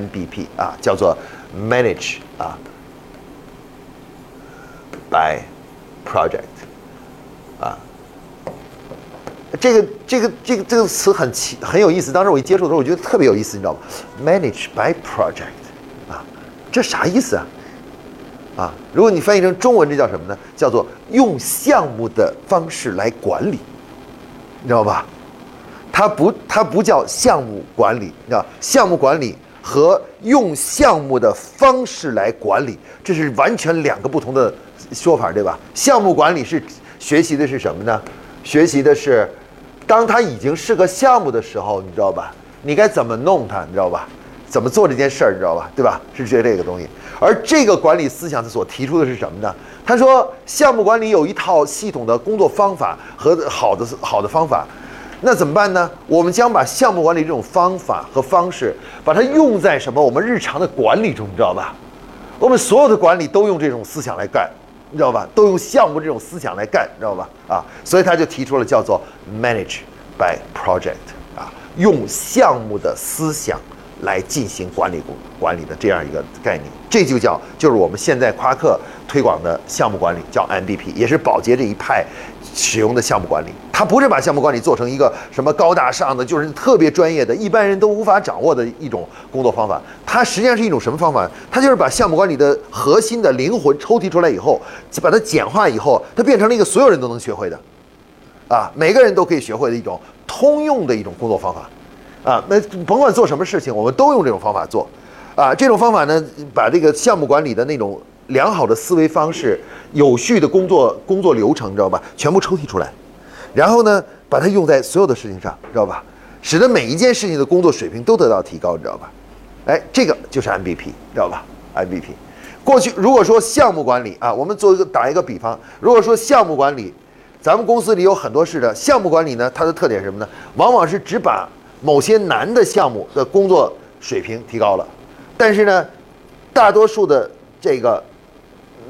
MBP 啊，叫做 Manage 啊 by Project 啊。这个这个这个这个词很奇很有意思，当时我一接触的时候，我觉得特别有意思，你知道吗？Manage by Project 啊，这啥意思啊？啊，如果你翻译成中文，这叫什么呢？叫做用项目的方式来管理，你知道吧？它不，它不叫项目管理，你知道？项目管理和用项目的方式来管理，这是完全两个不同的说法，对吧？项目管理是学习的是什么呢？学习的是，当它已经是个项目的时候，你知道吧？你该怎么弄它，你知道吧？怎么做这件事儿，你知道吧？对吧？是学这个东西。而这个管理思想，所提出的是什么呢？他说，项目管理有一套系统的工作方法和好的好的方法。那怎么办呢？我们将把项目管理这种方法和方式，把它用在什么？我们日常的管理中，你知道吧？我们所有的管理都用这种思想来干，你知道吧？都用项目这种思想来干，你知道吧？啊，所以他就提出了叫做 “manage by project” 啊，用项目的思想来进行管理工管理的这样一个概念，这就叫就是我们现在夸克推广的项目管理，叫 MBP，也是宝洁这一派。使用的项目管理，它不是把项目管理做成一个什么高大上的，就是特别专业的，一般人都无法掌握的一种工作方法。它实际上是一种什么方法？它就是把项目管理的核心的灵魂抽提出来以后，把它简化以后，它变成了一个所有人都能学会的，啊，每个人都可以学会的一种通用的一种工作方法，啊，那甭管做什么事情，我们都用这种方法做，啊，这种方法呢，把这个项目管理的那种。良好的思维方式，有序的工作工作流程，知道吧？全部抽屉出来，然后呢，把它用在所有的事情上，知道吧？使得每一件事情的工作水平都得到提高，你知道吧？哎，这个就是 MVP，知道吧？MVP。过去如果说项目管理啊，我们做一个打一个比方，如果说项目管理，咱们公司里有很多事的项目管理呢，它的特点是什么呢？往往是只把某些难的项目的工作水平提高了，但是呢，大多数的这个。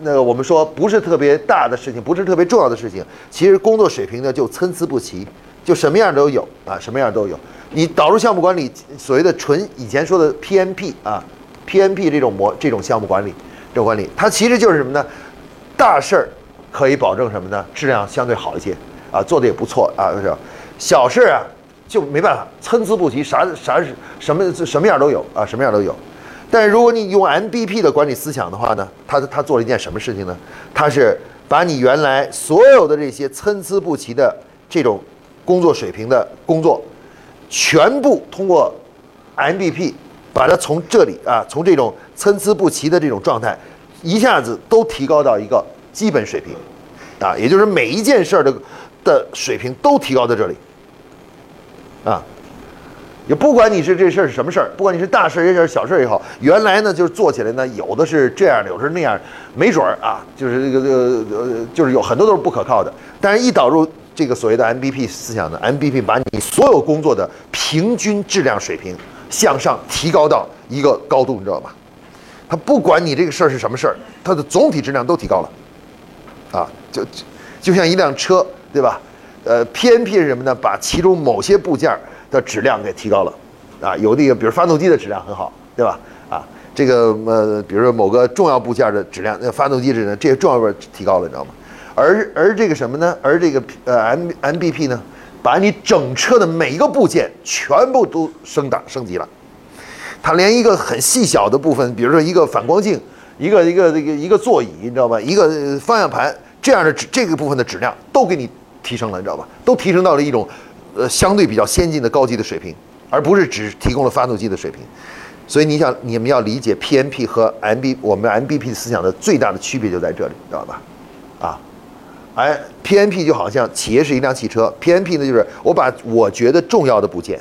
那个我们说不是特别大的事情，不是特别重要的事情，其实工作水平呢就参差不齐，就什么样都有啊，什么样都有。你导入项目管理，所谓的纯以前说的 PMP 啊，PMP 这种模这种项目管理，这种管理，它其实就是什么呢？大事儿可以保证什么呢？质量相对好一些啊，做的也不错啊，是小事啊就没办法，参差不齐，啥啥什么什么样都有啊，什么样都有。但是如果你用 MBP 的管理思想的话呢，他他做了一件什么事情呢？他是把你原来所有的这些参差不齐的这种工作水平的工作，全部通过 MBP 把它从这里啊，从这种参差不齐的这种状态，一下子都提高到一个基本水平，啊，也就是每一件事儿的的水平都提高在这里，啊。也不管你是这事儿是什么事儿，不管你是大事儿也是，小事儿也好，原来呢就是做起来呢，有的是这样的，有的是那样，没准儿啊，就是这个这个呃，就是有很多都是不可靠的。但是，一导入这个所谓的 MBP 思想呢，MBP 把你所有工作的平均质量水平向上提高到一个高度，你知道吧？它不管你这个事儿是什么事儿，它的总体质量都提高了，啊，就就像一辆车，对吧？呃，PNP 是什么呢？把其中某些部件。的质量给提高了，啊，有的比如发动机的质量很好，对吧？啊，这个呃，比如说某个重要部件的质量，那发动机质量这些重要部件提高了，你知道吗？而而这个什么呢？而这个呃 M MBP 呢，把你整车的每一个部件全部都升档升级了，它连一个很细小的部分，比如说一个反光镜，一个一个这个一个座椅，你知道吧？一个方向盘这样的这个部分的质量都给你提升了，你知道吧？都提升到了一种。呃，相对比较先进的高级的水平，而不是只提供了发动机的水平。所以你想，你们要理解 PMP 和 MB 我们 MBP 思想的最大的区别就在这里，知道吧？啊，哎，PMP 就好像企业是一辆汽车，PMP 呢就是我把我觉得重要的部件，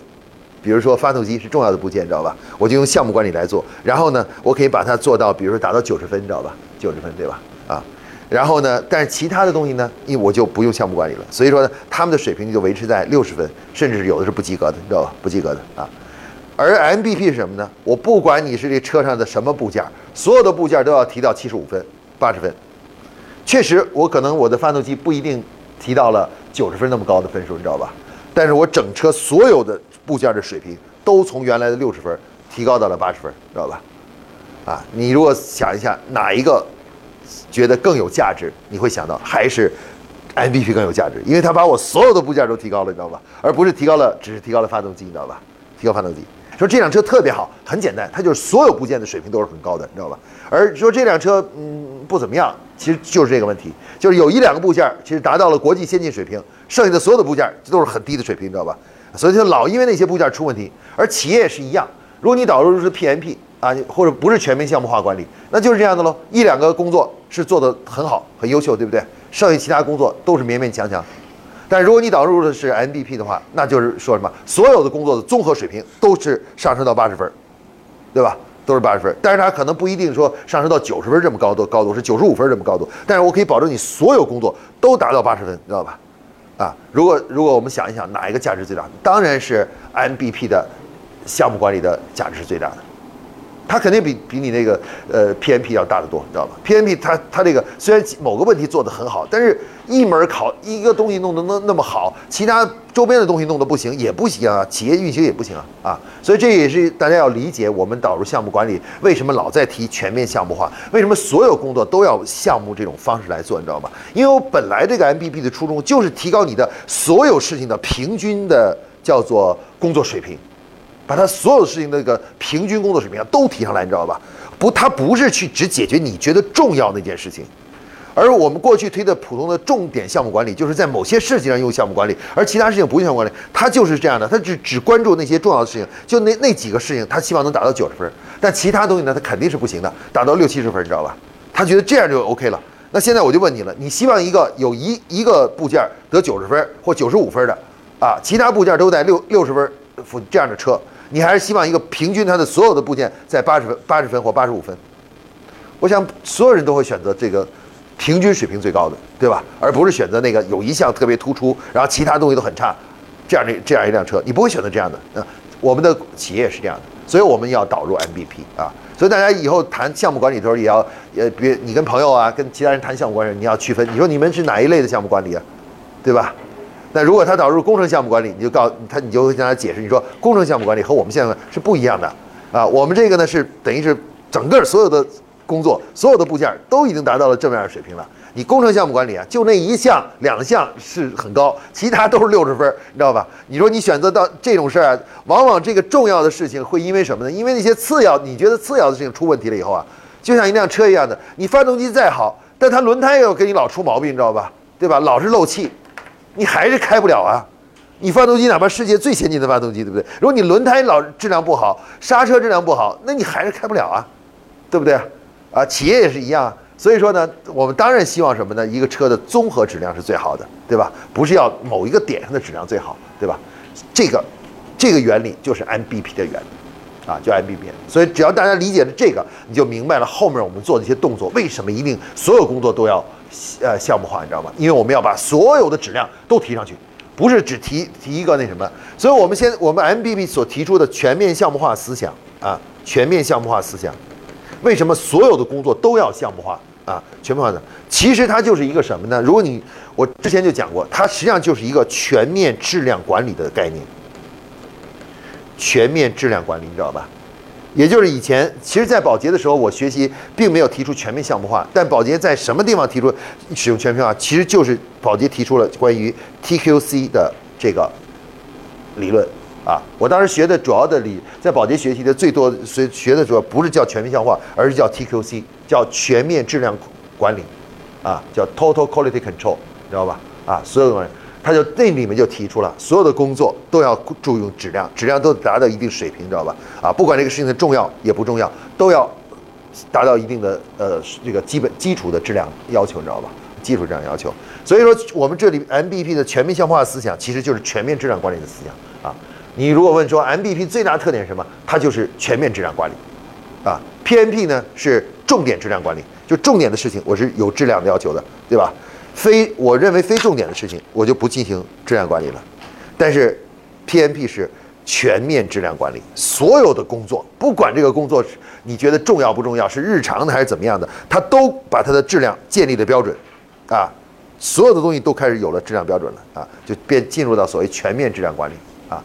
比如说发动机是重要的部件，知道吧？我就用项目管理来做，然后呢，我可以把它做到，比如说达到九十分，知道吧？九十分，对吧？啊。然后呢？但是其他的东西呢？因为我就不用项目管理了，所以说呢，他们的水平就维持在六十分，甚至有的是不及格的，你知道吧？不及格的啊。而 MBP 是什么呢？我不管你是这车上的什么部件，所有的部件都要提到七十五分、八十分。确实，我可能我的发动机不一定提到了九十分那么高的分数，你知道吧？但是我整车所有的部件的水平都从原来的六十分提高到了八十分，知道吧？啊，你如果想一下哪一个觉得更有价值，你会想到还是 MVP 更有价值，因为它把我所有的部件都提高了，你知道吧？而不是提高了，只是提高了发动机，你知道吧？提高发动机。说这辆车特别好，很简单，它就是所有部件的水平都是很高的，你知道吧？而说这辆车嗯不怎么样，其实就是这个问题，就是有一两个部件其实达到了国际先进水平，剩下的所有的部件都是很低的水平，你知道吧？所以就老因为那些部件出问题，而企业也是一样，如果你导入的是 PMP 啊，或者不是全面项目化管理，那就是这样的喽，一两个工作是做得很好、很优秀，对不对？剩下其他工作都是勉勉强强。但如果你导入的是 M B P 的话，那就是说什么？所有的工作的综合水平都是上升到八十分，对吧？都是八十分。但是它可能不一定说上升到九十分这么高度，高度是九十五分这么高度。但是我可以保证你所有工作都达到八十分，知道吧？啊，如果如果我们想一想哪一个价值最大，当然是 M B P 的项目管理的价值是最大的。它肯定比比你那个呃 PMP 要大得多，你知道吧？PMP 它它这个虽然某个问题做得很好，但是一门考一个东西弄得那那么好，其他周边的东西弄得不行也不行啊，企业运行也不行啊啊！所以这也是大家要理解我们导入项目管理为什么老在提全面项目化，为什么所有工作都要项目这种方式来做，你知道吗？因为我本来这个 MPP 的初衷就是提高你的所有事情的平均的叫做工作水平。把他所有的事情那个平均工作水平都提上来，你知道吧？不，他不是去只解决你觉得重要那件事情，而我们过去推的普通的重点项目管理，就是在某些事情上用项目管理，而其他事情不用项目管理。他就是这样的，他只只关注那些重要的事情，就那那几个事情，他希望能达到九十分，但其他东西呢，他肯定是不行的，达到六七十分，你知道吧？他觉得这样就 OK 了。那现在我就问你了，你希望一个有一一个部件得九十分或九十五分的啊，其他部件都在六六十分，这样的车？你还是希望一个平均它的所有的部件在八十分、八十分或八十五分？我想所有人都会选择这个平均水平最高的，对吧？而不是选择那个有一项特别突出，然后其他东西都很差，这样的这样一辆车，你不会选择这样的。嗯，我们的企业是这样的，所以我们要导入 MVP 啊。所以大家以后谈项目管理的时候，也要呃，别你跟朋友啊，跟其他人谈项目管理，你要区分，你说你们是哪一类的项目管理啊？对吧？那如果他导入工程项目管理，你就告他，你就会向他解释，你说工程项目管理和我们现在是不一样的啊。我们这个呢是等于是整个所有的工作，所有的部件都已经达到了这么样的水平了。你工程项目管理啊，就那一项两项是很高，其他都是六十分，你知道吧？你说你选择到这种事儿啊，往往这个重要的事情会因为什么呢？因为那些次要，你觉得次要的事情出问题了以后啊，就像一辆车一样的，你发动机再好，但它轮胎又给你老出毛病，你知道吧？对吧？老是漏气。你还是开不了啊！你发动机哪怕世界最先进的发动机，对不对？如果你轮胎老质量不好，刹车质量不好，那你还是开不了啊，对不对？啊，企业也是一样啊。所以说呢，我们当然希望什么呢？一个车的综合质量是最好的，对吧？不是要某一个点上的质量最好，对吧？这个，这个原理就是 MBP 的原理，啊，叫 MBP。所以只要大家理解了这个，你就明白了后面我们做的一些动作为什么一定所有工作都要。呃，项目化你知道吗？因为我们要把所有的质量都提上去，不是只提提一个那什么。所以，我们先我们 MBB 所提出的全面项目化思想啊，全面项目化思想，为什么所有的工作都要项目化啊？全面化的，其实它就是一个什么呢？如果你我之前就讲过，它实际上就是一个全面质量管理的概念，全面质量管理，你知道吧？也就是以前，其实，在保洁的时候，我学习并没有提出全面项目化。但保洁在什么地方提出使用全面化？其实就是保洁提出了关于 TQC 的这个理论啊。我当时学的主要的理，在保洁学习的最多学学的主要不是叫全面项目化，而是叫 TQC，叫全面质量管理啊，叫 Total Quality Control，知道吧？啊，所有的东西。他就那里面就提出了，所有的工作都要注重质量，质量都达到一定水平，知道吧？啊，不管这个事情的重要也不重要，都要达到一定的呃这个基本基础的质量要求，你知道吧？基础质量要求。所以说，我们这里 MBP 的全面项目化思想其实就是全面质量管理的思想啊。你如果问说 MBP 最大特点是什么？它就是全面质量管理啊。PMP 呢是重点质量管理，就重点的事情我是有质量的要求的，对吧？非我认为非重点的事情，我就不进行质量管理了。但是，PMP 是全面质量管理，所有的工作，不管这个工作是你觉得重要不重要，是日常的还是怎么样的，它都把它的质量建立的标准，啊，所有的东西都开始有了质量标准了啊，就变进入到所谓全面质量管理啊。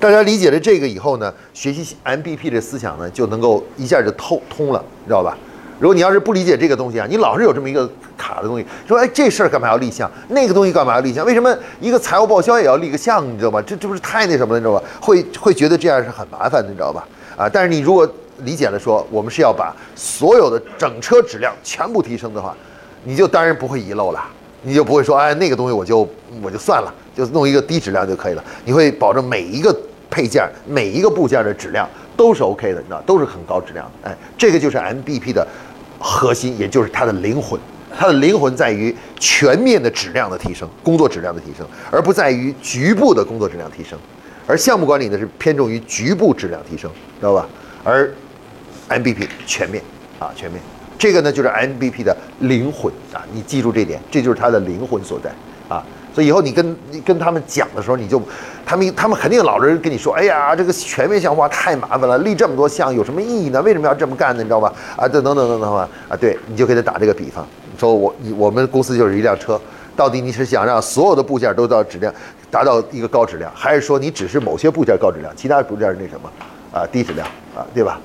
大家理解了这个以后呢，学习 MBP 的思想呢，就能够一下就透通了，知道吧？如果你要是不理解这个东西啊，你老是有这么一个卡的东西，说哎这事儿干嘛要立项，那个东西干嘛要立项？为什么一个财务报销也要立个项，你知道吗？这这不是太那什么了，你知道吧？会会觉得这样是很麻烦的，你知道吧？啊，但是你如果理解了说，我们是要把所有的整车质量全部提升的话，你就当然不会遗漏了，你就不会说哎那个东西我就我就算了，就弄一个低质量就可以了。你会保证每一个配件、每一个部件的质量都是 OK 的，你知道，都是很高质量的。哎，这个就是 MBP 的。核心也就是它的灵魂，它的灵魂在于全面的质量的提升，工作质量的提升，而不在于局部的工作质量提升。而项目管理呢是偏重于局部质量提升，知道吧？而 MBP 全面啊，全面，这个呢就是 MBP 的灵魂啊，你记住这点，这就是它的灵魂所在。所以以后你跟你跟他们讲的时候，你就，他们他们肯定老人跟你说，哎呀，这个全面项目化太麻烦了，立这么多项有什么意义呢？为什么要这么干呢？你知道吧？啊，等等等等等吧，啊，对，你就给他打这个比方，说我我们公司就是一辆车，到底你是想让所有的部件都到质量达到一个高质量，还是说你只是某些部件高质量，其他部件那什么啊低质量啊，对吧？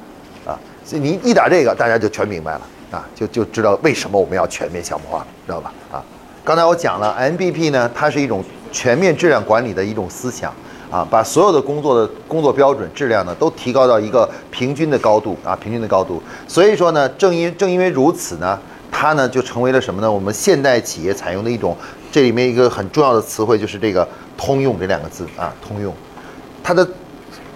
啊，所以你一打这个，大家就全明白了啊，就就知道为什么我们要全面项目化了，知道吧？啊。刚才我讲了，MBP 呢，它是一种全面质量管理的一种思想啊，把所有的工作的工作标准、质量呢，都提高到一个平均的高度啊，平均的高度。所以说呢，正因正因为如此呢，它呢就成为了什么呢？我们现代企业采用的一种，这里面一个很重要的词汇就是这个“通用”这两个字啊，通用。它的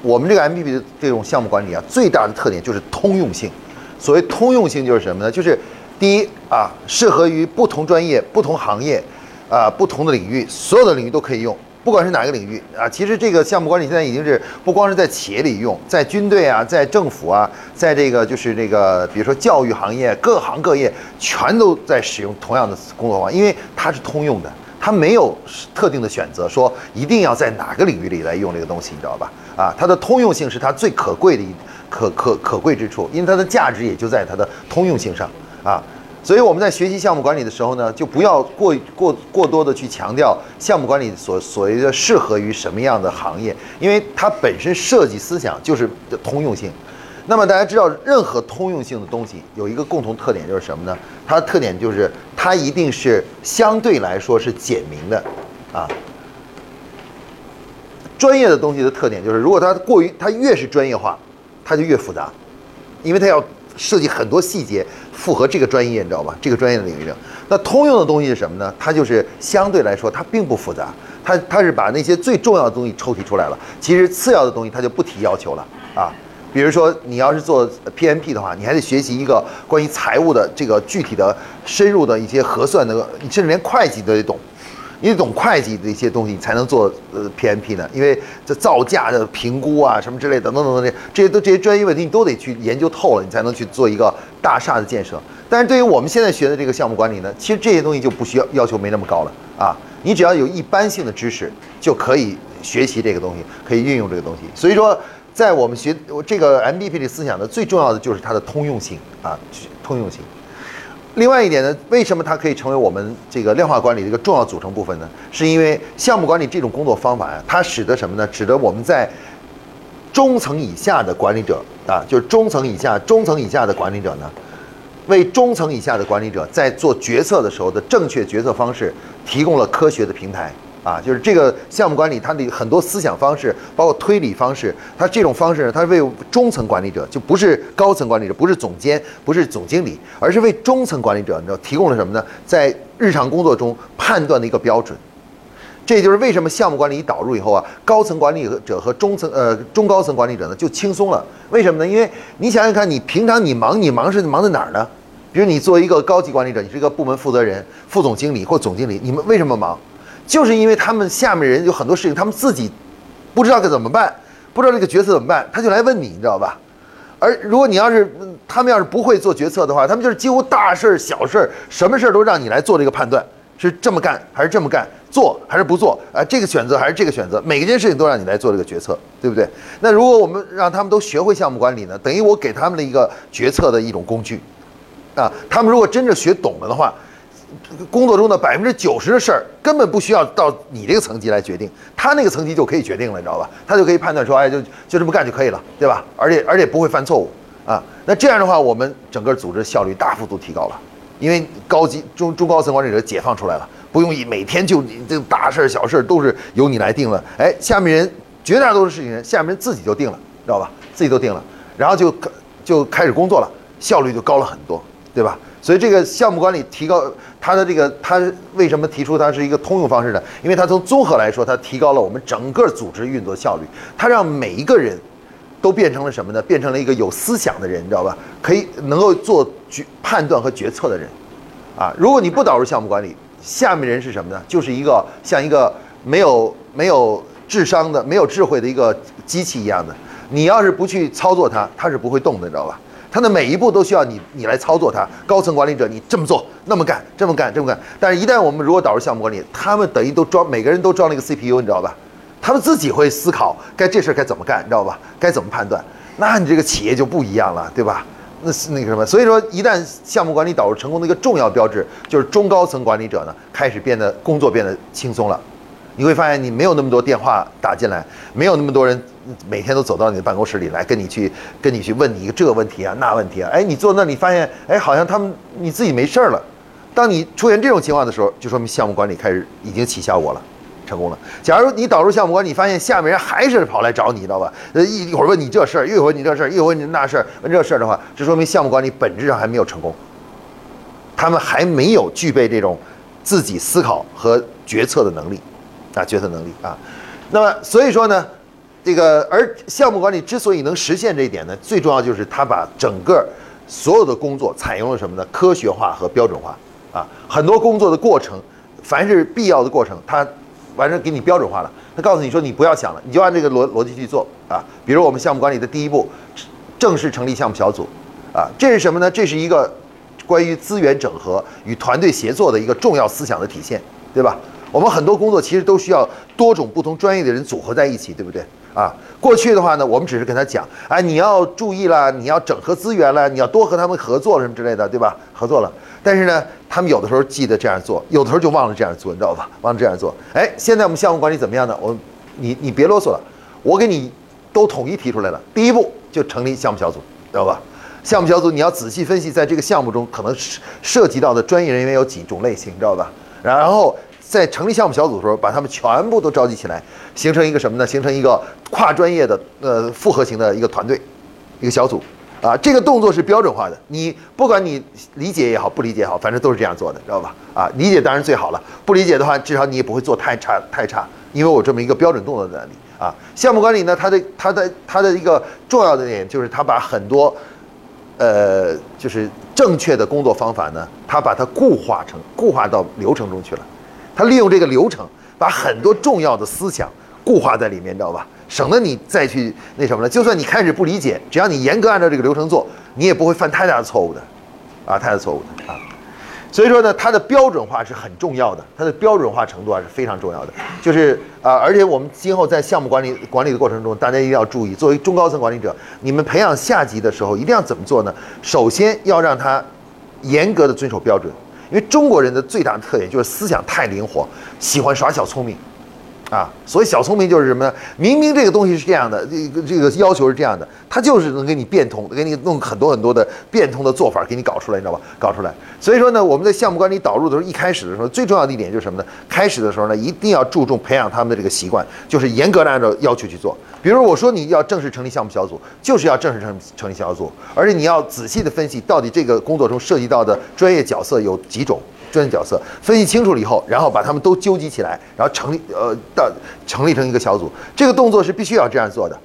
我们这个 MBP 的这种项目管理啊，最大的特点就是通用性。所谓通用性就是什么呢？就是第一啊，适合于不同专业、不同行业，啊，不同的领域，所有的领域都可以用，不管是哪个领域啊。其实这个项目管理现在已经是不光是在企业里用，在军队啊，在政府啊，在这个就是这个，比如说教育行业，各行各业全都在使用同样的工作方法，因为它是通用的，它没有特定的选择，说一定要在哪个领域里来用这个东西，你知道吧？啊，它的通用性是它最可贵的一可可可贵之处，因为它的价值也就在它的通用性上。啊，所以我们在学习项目管理的时候呢，就不要过过过多的去强调项目管理所所谓的适合于什么样的行业，因为它本身设计思想就是通用性。那么大家知道，任何通用性的东西有一个共同特点就是什么呢？它的特点就是它一定是相对来说是简明的啊。专业的东西的特点就是，如果它过于它越是专业化，它就越复杂，因为它要。设计很多细节符合这个专业，你知道吧？这个专业的领域。那通用的东西是什么呢？它就是相对来说它并不复杂，它它是把那些最重要的东西抽提出来了。其实次要的东西它就不提要求了啊。比如说你要是做 PMP 的话，你还得学习一个关于财务的这个具体的深入的一些核算的，甚至连会计都得懂。你得懂会计的一些东西，你才能做呃 PMP 呢。因为这造价的评估啊，什么之类的，等等等等，这些都这些专业问题，你都得去研究透了，你才能去做一个大厦的建设。但是对于我们现在学的这个项目管理呢，其实这些东西就不需要要求没那么高了啊。你只要有一般性的知识，就可以学习这个东西，可以运用这个东西。所以说，在我们学这个 MBP 的思想呢，最重要的就是它的通用性啊，通用性。另外一点呢，为什么它可以成为我们这个量化管理的一个重要组成部分呢？是因为项目管理这种工作方法呀，它使得什么呢？使得我们在中层以下的管理者啊，就是中层以下、中层以下的管理者呢，为中层以下的管理者在做决策的时候的正确决策方式提供了科学的平台。啊，就是这个项目管理，它的很多思想方式，包括推理方式，它这种方式呢，它是为中层管理者，就不是高层管理者，不是总监，不是总经理，而是为中层管理者，你知道提供了什么呢？在日常工作中判断的一个标准。这就是为什么项目管理一导入以后啊，高层管理者和中层呃中高层管理者呢就轻松了。为什么呢？因为你想想看，你平常你忙，你忙是忙在哪儿呢？比如你作为一个高级管理者，你是一个部门负责人、副总经理或总经理，你们为什么忙？就是因为他们下面人有很多事情，他们自己不知道该怎么办，不知道这个决策怎么办，他就来问你，你知道吧？而如果你要是他们要是不会做决策的话，他们就是几乎大事儿、小事儿，什么事儿都让你来做这个判断，是这么干还是这么干，做还是不做？啊，这个选择还是这个选择，每一件事情都让你来做这个决策，对不对？那如果我们让他们都学会项目管理呢，等于我给他们的一个决策的一种工具，啊，他们如果真正学懂了的话。工作中的百分之九十的事儿根本不需要到你这个层级来决定，他那个层级就可以决定了，你知道吧？他就可以判断说，哎，就就这么干就可以了，对吧？而且而且不会犯错误啊。那这样的话，我们整个组织效率大幅度提高了，因为高级中中高层管理者解放出来了，不用一每天就你这大事儿小事儿都是由你来定了，哎，下面人绝大多数事情人下面人自己就定了，知道吧？自己都定了，然后就就开始工作了，效率就高了很多，对吧？所以这个项目管理提高它的这个，它为什么提出它是一个通用方式呢？因为它从综合来说，它提高了我们整个组织运作效率，它让每一个人都变成了什么呢？变成了一个有思想的人，你知道吧？可以能够做决判断和决策的人，啊，如果你不导入项目管理，下面人是什么呢？就是一个像一个没有没有智商的、没有智慧的一个机器一样的，你要是不去操作它，它是不会动的，你知道吧？它的每一步都需要你你来操作它，高层管理者你这么做那么干这么干这么干，但是一旦我们如果导入项目管理，他们等于都装每个人都装了一个 CPU，你知道吧？他们自己会思考该这事该怎么干，你知道吧？该怎么判断？那你这个企业就不一样了，对吧？那是那个什么？所以说，一旦项目管理导入成功的一个重要标志，就是中高层管理者呢开始变得工作变得轻松了。你会发现你没有那么多电话打进来，没有那么多人每天都走到你的办公室里来跟你去跟你去问你一个这个问题啊那问题啊，哎，你坐那你发现哎好像他们你自己没事儿了。当你出现这种情况的时候，就说明项目管理开始已经起效果了，成功了。假如你导入项目管理，发现下面人还是跑来找你，知道吧？呃一一会儿问你这事儿，一会儿问你这事儿，一会儿问你那事儿，问这事儿的话，这说明项目管理本质上还没有成功，他们还没有具备这种自己思考和决策的能力。啊，决策能力啊，那么所以说呢，这个而项目管理之所以能实现这一点呢，最重要就是它把整个所有的工作采用了什么呢？科学化和标准化啊，很多工作的过程，凡是必要的过程，它完全给你标准化了。他告诉你说，你不要想了，你就按这个逻逻辑去做啊。比如我们项目管理的第一步，正式成立项目小组啊，这是什么呢？这是一个关于资源整合与团队协作的一个重要思想的体现，对吧？我们很多工作其实都需要多种不同专业的人组合在一起，对不对？啊，过去的话呢，我们只是跟他讲，哎，你要注意了，你要整合资源了，你要多和他们合作什么之类的，对吧？合作了，但是呢，他们有的时候记得这样做，有的时候就忘了这样做，你知道吧？忘了这样做。哎，现在我们项目管理怎么样呢？我，你你别啰嗦了，我给你都统一提出来了。第一步就成立项目小组，知道吧？项目小组你要仔细分析，在这个项目中可能涉及到的专业人员有几种类型，知道吧？然后。在成立项目小组的时候，把他们全部都召集起来，形成一个什么呢？形成一个跨专业的呃复合型的一个团队，一个小组啊。这个动作是标准化的，你不管你理解也好，不理解也好，反正都是这样做的，知道吧？啊，理解当然最好了，不理解的话，至少你也不会做太差太差，因为我这么一个标准动作在那里啊。项目管理呢，它的它的它的一个重要的点就是它把很多呃就是正确的工作方法呢，它把它固化成固化到流程中去了。他利用这个流程，把很多重要的思想固化在里面，知道吧？省得你再去那什么了。就算你开始不理解，只要你严格按照这个流程做，你也不会犯太大的错误的，啊，太大错误的啊。所以说呢，它的标准化是很重要的，它的标准化程度啊是非常重要的。就是啊，而且我们今后在项目管理管理的过程中，大家一定要注意，作为中高层管理者，你们培养下级的时候，一定要怎么做呢？首先要让他严格的遵守标准。因为中国人的最大的特点就是思想太灵活，喜欢耍小聪明，啊，所以小聪明就是什么呢？明明这个东西是这样的，这个这个要求是这样的，他就是能给你变通，给你弄很多很多的变通的做法给你搞出来，你知道吧？搞出来。所以说呢，我们在项目管理导入的时候，一开始的时候，最重要的一点就是什么呢？开始的时候呢，一定要注重培养他们的这个习惯，就是严格的按照要求去做。比如我说你要正式成立项目小组，就是要正式成成立小组，而且你要仔细的分析到底这个工作中涉及到的专业角色有几种专业角色，分析清楚了以后，然后把他们都纠集起来，然后成立呃到成立成一个小组，这个动作是必须要这样做的，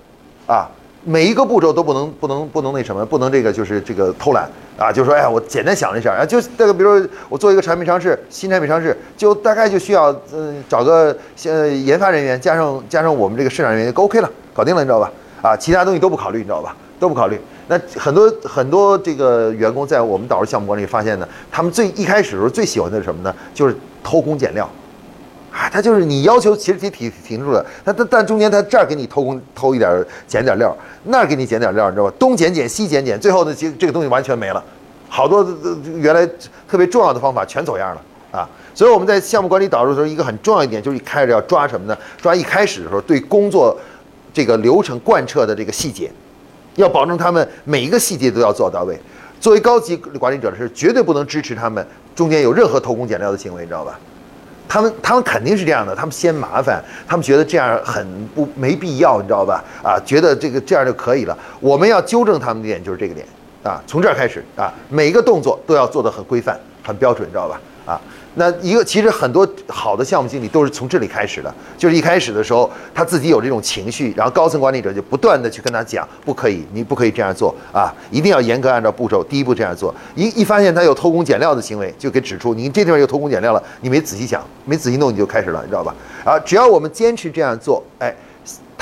啊。每一个步骤都不能不能不能那什么，不能这个就是这个偷懒啊，就是说哎呀，我简单想了一下啊，就这个，比如说我做一个产品尝试，新产品尝试，就大概就需要嗯找个呃研发人员加上加上我们这个市场人员就 OK 了，搞定了，你知道吧？啊，其他东西都不考虑，你知道吧？都不考虑。那很多很多这个员工在我们导入项目管理发现呢，他们最一开始的时候最喜欢的是什么呢？就是偷工减料。啊，他就是你要求其实挺挺挺住了，他他但中间他这儿给你偷工偷一点减点料，那儿给你减点料，你知道吧？东减减西减减，最后呢，其实这个东西完全没了，好多原来特别重要的方法全走样了啊。所以我们在项目管理导入的时候，一个很重要一点就是一开始要抓什么呢？抓一开始的时候对工作这个流程贯彻的这个细节，要保证他们每一个细节都要做到位。作为高级管理者的是绝对不能支持他们中间有任何偷工减料的行为，你知道吧？他们他们肯定是这样的，他们嫌麻烦，他们觉得这样很不没必要，你知道吧？啊，觉得这个这样就可以了。我们要纠正他们的点就是这个点啊，从这儿开始啊，每一个动作都要做得很规范、很标准，你知道吧？啊。那一个其实很多好的项目经理都是从这里开始的，就是一开始的时候他自己有这种情绪，然后高层管理者就不断的去跟他讲，不可以，你不可以这样做啊，一定要严格按照步骤，第一步这样做。一一发现他有偷工减料的行为，就给指出，你这地方有偷工减料了，你没仔细想，没仔细弄你就开始了，你知道吧？啊，只要我们坚持这样做，哎，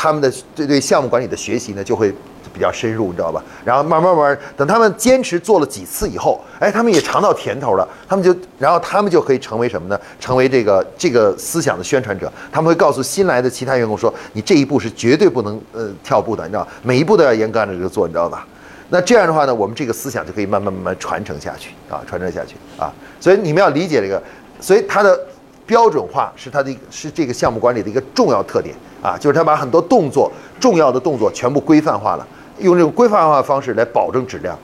他们的对对项目管理的学习呢就会。比较深入，你知道吧？然后慢慢慢，等他们坚持做了几次以后，哎，他们也尝到甜头了。他们就，然后他们就可以成为什么呢？成为这个这个思想的宣传者。他们会告诉新来的其他员工说：“你这一步是绝对不能呃跳步的，你知道每一步都要严格按照这个做，你知道吧？”那这样的话呢，我们这个思想就可以慢慢慢慢传承下去啊，传承下去啊。所以你们要理解这个，所以他的标准化是它的一个是这个项目管理的一个重要特点啊，就是它把很多动作重要的动作全部规范化了。用这种规范化方式来保证质量，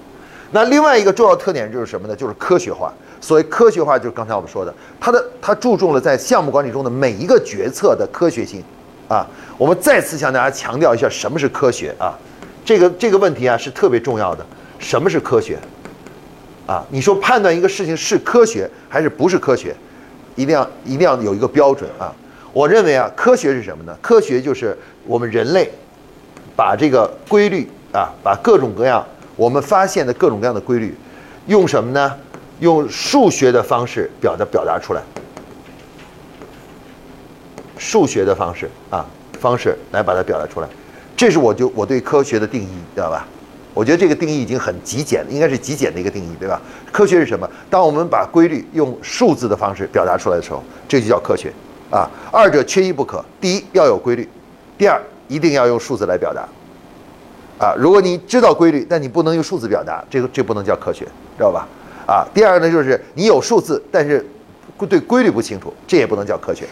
那另外一个重要特点就是什么呢？就是科学化。所谓科学化，就是刚才我们说的，它的它注重了在项目管理中的每一个决策的科学性。啊，我们再次向大家强调一下什么是科学啊？这个这个问题啊是特别重要的。什么是科学？啊，你说判断一个事情是科学还是不是科学，一定要一定要有一个标准啊。我认为啊，科学是什么呢？科学就是我们人类把这个规律。啊，把各种各样我们发现的各种各样的规律，用什么呢？用数学的方式表达表达出来。数学的方式啊，方式来把它表达出来，这是我就我对科学的定义，知道吧？我觉得这个定义已经很极简，应该是极简的一个定义，对吧？科学是什么？当我们把规律用数字的方式表达出来的时候，这就叫科学啊。二者缺一不可，第一要有规律，第二一定要用数字来表达。啊，如果你知道规律，但你不能用数字表达，这个这不能叫科学，知道吧？啊，第二个呢，就是你有数字，但是对规律不清楚，这也不能叫科学，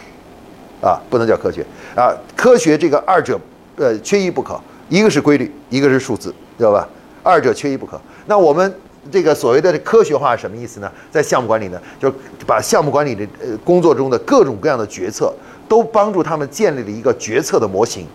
啊，不能叫科学啊。科学这个二者呃缺一不可，一个是规律，一个是数字，知道吧？二者缺一不可。那我们这个所谓的科学化什么意思呢？在项目管理呢，就是把项目管理的呃工作中的各种各样的决策，都帮助他们建立了一个决策的模型。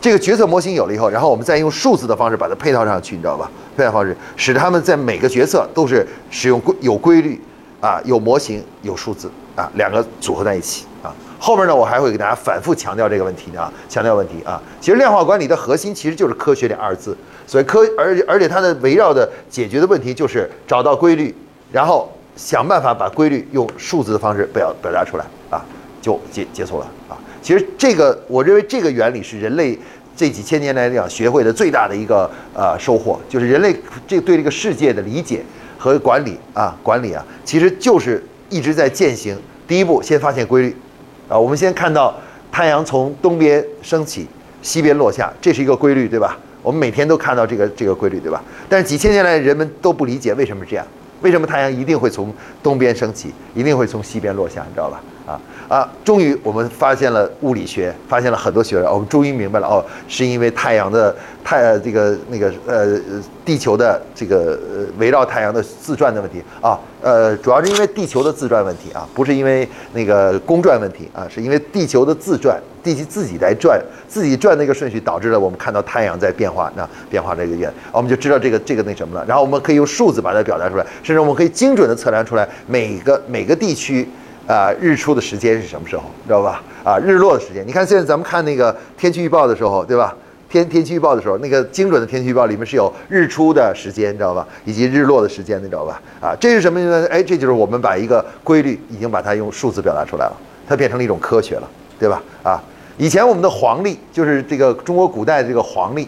这个决策模型有了以后，然后我们再用数字的方式把它配套上去，你知道吧？配套方式使他们在每个决策都是使用规有规律啊，有模型有数字啊，两个组合在一起啊。后面呢，我还会给大家反复强调这个问题啊，强调问题啊。其实量化管理的核心其实就是科学这二字，所以科而而且它的围绕的解决的问题就是找到规律，然后想办法把规律用数字的方式表表达出来啊，就结结束了啊。其实这个，我认为这个原理是人类这几千年来讲学会的最大的一个呃收获，就是人类这对这个世界的理解和管理啊，管理啊，其实就是一直在践行。第一步，先发现规律，啊，我们先看到太阳从东边升起，西边落下，这是一个规律，对吧？我们每天都看到这个这个规律，对吧？但是几千年来人们都不理解为什么这样，为什么太阳一定会从东边升起，一定会从西边落下，你知道吧？啊。啊，终于我们发现了物理学，发现了很多学者，我们终于明白了哦，是因为太阳的太这个那个呃地球的这个呃围绕太阳的自转的问题啊，呃，主要是因为地球的自转问题啊，不是因为那个公转问题啊，是因为地球的自转，地球自己来转，自己转那个顺序导致了我们看到太阳在变化，那变化这个原，我们就知道这个这个那什么了，然后我们可以用数字把它表达出来，甚至我们可以精准的测量出来每个每个地区。啊，日出的时间是什么时候？知道吧？啊，日落的时间。你看现在咱们看那个天气预报的时候，对吧？天天气预报的时候，那个精准的天气预报里面是有日出的时间，知道吧？以及日落的时间，你知道吧？啊，这是什么呢？哎，这就是我们把一个规律已经把它用数字表达出来了，它变成了一种科学了，对吧？啊，以前我们的黄历就是这个中国古代这个黄历，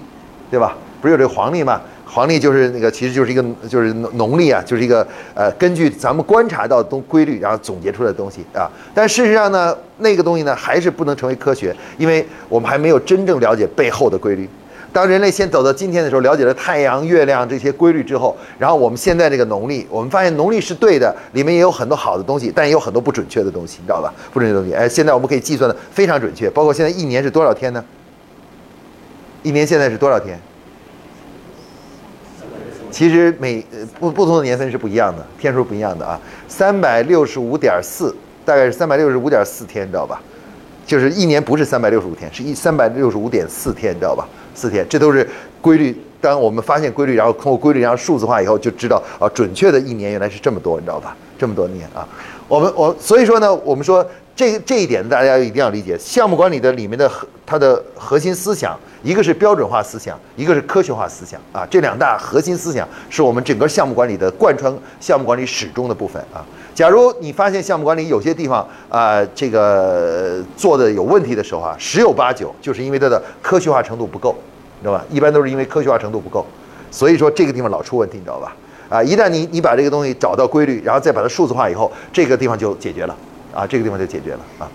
对吧？不是有这个黄历吗？黄历就是那个，其实就是一个就是农历啊，就是一个呃，根据咱们观察到东规律，然后总结出来的东西啊。但事实上呢，那个东西呢，还是不能成为科学，因为我们还没有真正了解背后的规律。当人类先走到今天的时候，了解了太阳、月亮这些规律之后，然后我们现在这个农历，我们发现农历是对的，里面也有很多好的东西，但也有很多不准确的东西，你知道吧？不准确的东西，哎，现在我们可以计算的非常准确，包括现在一年是多少天呢？一年现在是多少天？其实每呃不不同的年份是不一样的，天数不一样的啊。三百六十五点四，大概是三百六十五点四天，知道吧？就是一年不是三百六十五天，是一三百六十五点四天，你知道吧？四天，这都是规律。当我们发现规律，然后通过规律，然后数字化以后，就知道啊，准确的一年原来是这么多，你知道吧？这么多年啊，我们我所以说呢，我们说这这一点大家一定要理解，项目管理的里面的核它的核心思想，一个是标准化思想，一个是科学化思想啊，这两大核心思想是我们整个项目管理的贯穿项目管理始终的部分啊。假如你发现项目管理有些地方啊、这个做的有问题的时候啊，十有八九就是因为它的科学化程度不够，你知道吧？一般都是因为科学化程度不够，所以说这个地方老出问题，你知道吧？啊，一旦你你把这个东西找到规律，然后再把它数字化以后，这个地方就解决了啊，这个地方就解决了啊。